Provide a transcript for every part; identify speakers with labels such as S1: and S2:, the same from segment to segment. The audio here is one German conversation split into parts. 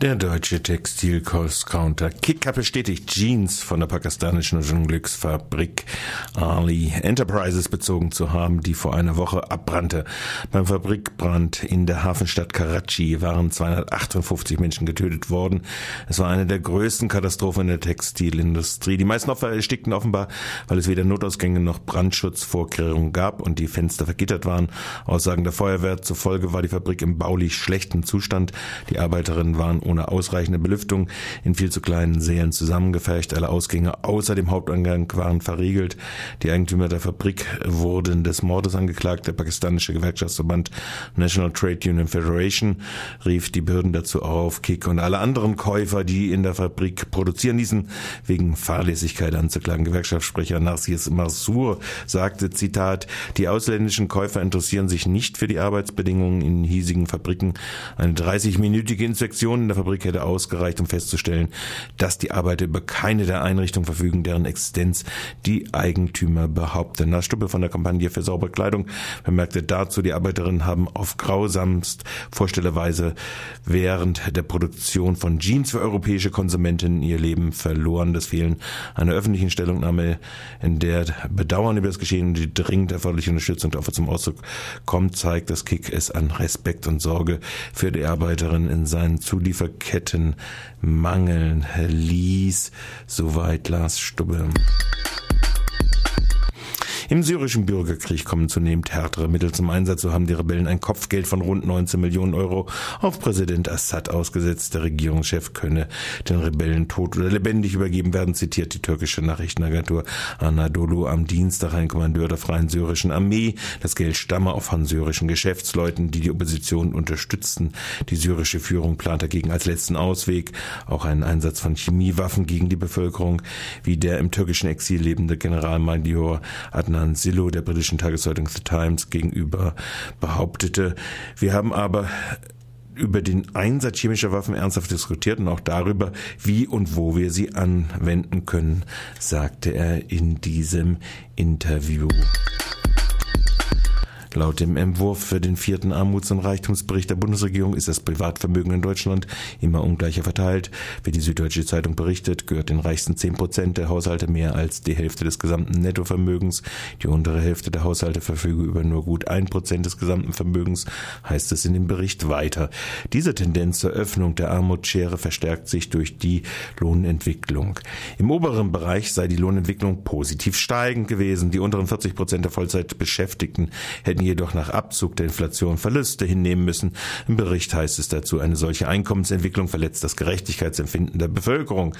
S1: Der deutsche Textil-Counter Kicker bestätigt Jeans von der pakistanischen Unglücksfabrik Ali Enterprises bezogen zu haben, die vor einer Woche abbrannte. Beim Fabrikbrand in der Hafenstadt Karachi waren 258 Menschen getötet worden. Es war eine der größten Katastrophen in der Textilindustrie. Die meisten Opfer erstickten offenbar, weil es weder Notausgänge noch Brandschutzvorkehrungen gab und die Fenster vergittert waren. Aussagen der Feuerwehr zufolge war die Fabrik im baulich schlechten Zustand. Die Arbeiterinnen waren ohne ausreichende Belüftung in viel zu kleinen Sälen zusammengefercht. Alle Ausgänge außer dem Haupteingang waren verriegelt. Die Eigentümer der Fabrik wurden des Mordes angeklagt. Der pakistanische Gewerkschaftsverband National Trade Union Federation rief die Behörden dazu auf, Kick und alle anderen Käufer, die in der Fabrik produzieren ließen, wegen Fahrlässigkeit anzuklagen. Gewerkschaftssprecher Narcis Masur sagte, Zitat, die ausländischen Käufer interessieren sich nicht für die Arbeitsbedingungen in hiesigen Fabriken. Eine 30-minütige Inspektion in der Fabrik hätte ausgereicht, um festzustellen, dass die Arbeiter über keine der Einrichtungen verfügen, deren Existenz die Eigentümer behaupten. Stubbe von der Kampagne für saubere Kleidung bemerkte dazu, die Arbeiterinnen haben auf grausamst Vorstellerweise während der Produktion von Jeans für europäische Konsumenten ihr Leben verloren. Das Fehlen einer öffentlichen Stellungnahme, in der Bedauern über das Geschehen und die dringend erforderliche Unterstützung der zum Ausdruck kommt, zeigt, dass Kick es an Respekt und Sorge für die Arbeiterinnen in seinen Zuliefer Lieferketten mangeln ließ. Soweit Lars Stubbe. Im syrischen Bürgerkrieg kommen zunehmend härtere Mittel zum Einsatz. So haben die Rebellen ein Kopfgeld von rund 19 Millionen Euro auf Präsident Assad ausgesetzt. Der Regierungschef könne den Rebellen tot oder lebendig übergeben werden, zitiert die türkische Nachrichtenagentur Anadolu am Dienstag ein Kommandeur der Freien Syrischen Armee. Das Geld stamme auch von syrischen Geschäftsleuten, die die Opposition unterstützten. Die syrische Führung plant dagegen als letzten Ausweg auch einen Einsatz von Chemiewaffen gegen die Bevölkerung, wie der im türkischen Exil lebende Generalmajor Adnan Adnan Silo der britischen Tageszeitung The Times gegenüber behauptete. Wir haben aber über den Einsatz chemischer Waffen ernsthaft diskutiert und auch darüber, wie und wo wir sie anwenden können, sagte er in diesem Interview. Laut dem Entwurf für den vierten Armuts- und Reichtumsbericht der Bundesregierung ist das Privatvermögen in Deutschland immer ungleicher verteilt. Wie die Süddeutsche Zeitung berichtet, gehört den reichsten zehn Prozent der Haushalte mehr als die Hälfte des gesamten Nettovermögens. Die untere Hälfte der Haushalte verfüge über nur gut ein Prozent des gesamten Vermögens, heißt es in dem Bericht weiter. Diese Tendenz zur Öffnung der Armutsschere verstärkt sich durch die Lohnentwicklung. Im oberen Bereich sei die Lohnentwicklung positiv steigend gewesen. Die unteren 40 Prozent der Vollzeitbeschäftigten hätten hätten jedoch nach Abzug der Inflation Verluste hinnehmen müssen. Im Bericht heißt es dazu, eine solche Einkommensentwicklung verletzt das Gerechtigkeitsempfinden der Bevölkerung.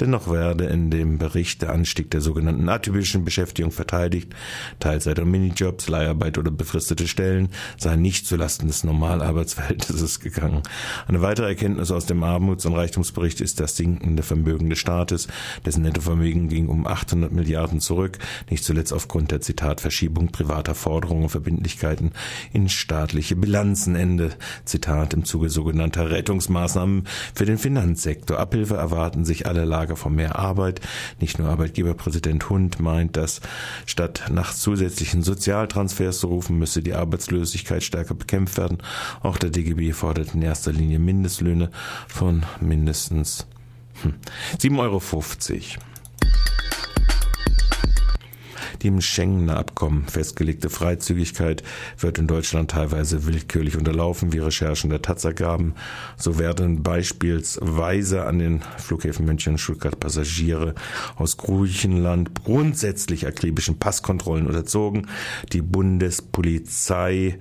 S1: Dennoch werde in dem Bericht der Anstieg der sogenannten atypischen Beschäftigung verteidigt. Teilzeit- und Minijobs, Leiharbeit oder befristete Stellen seien nicht zulasten des Normalarbeitsverhältnisses gegangen. Eine weitere Erkenntnis aus dem Armuts- und Reichtumsbericht ist das sinkende Vermögen des Staates. Dessen Nettovermögen ging um 800 Milliarden zurück, nicht zuletzt aufgrund der Zitat Verschiebung privater Forderungen verbinden Verbindlichkeiten in staatliche Bilanzen. Ende Zitat im Zuge sogenannter Rettungsmaßnahmen für den Finanzsektor. Abhilfe erwarten sich alle Lager von mehr Arbeit. Nicht nur Arbeitgeberpräsident Hund meint, dass statt nach zusätzlichen Sozialtransfers zu rufen, müsse die Arbeitslosigkeit stärker bekämpft werden. Auch der DGB fordert in erster Linie Mindestlöhne von mindestens 7,50 hm, Euro. Die im Schengener Abkommen festgelegte Freizügigkeit wird in Deutschland teilweise willkürlich unterlaufen, wie Recherchen der Taz ergaben. So werden beispielsweise an den Flughäfen München und Stuttgart Passagiere aus Griechenland grundsätzlich akribischen Passkontrollen unterzogen. Die Bundespolizei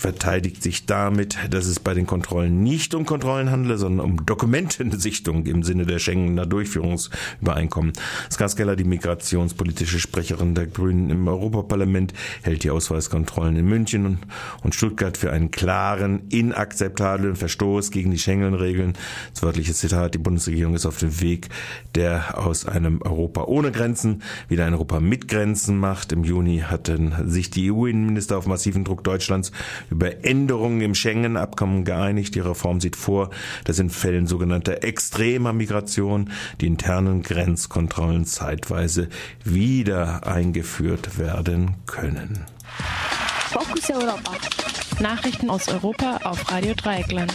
S1: verteidigt sich damit, dass es bei den Kontrollen nicht um Kontrollen handele, sondern um Dokumentensichtung im Sinne der Schengener Durchführungsübereinkommen. Skaskeller, die migrationspolitische Sprecherin der Grünen im Europaparlament, hält die Ausweiskontrollen in München und Stuttgart für einen klaren, inakzeptablen Verstoß gegen die Schengen-Regeln. Das wörtliche Zitat, die Bundesregierung ist auf dem Weg, der aus einem Europa ohne Grenzen wieder ein Europa mit Grenzen macht. Im Juni hatten sich die EU-Innenminister auf massiven Druck Deutschlands über Änderungen im Schengen-Abkommen geeinigt. Die Reform sieht vor, dass in Fällen sogenannter extremer Migration die internen Grenzkontrollen zeitweise wieder eingeführt werden können.
S2: Fokus Europa.
S3: Nachrichten aus Europa auf Radio Dreieckland.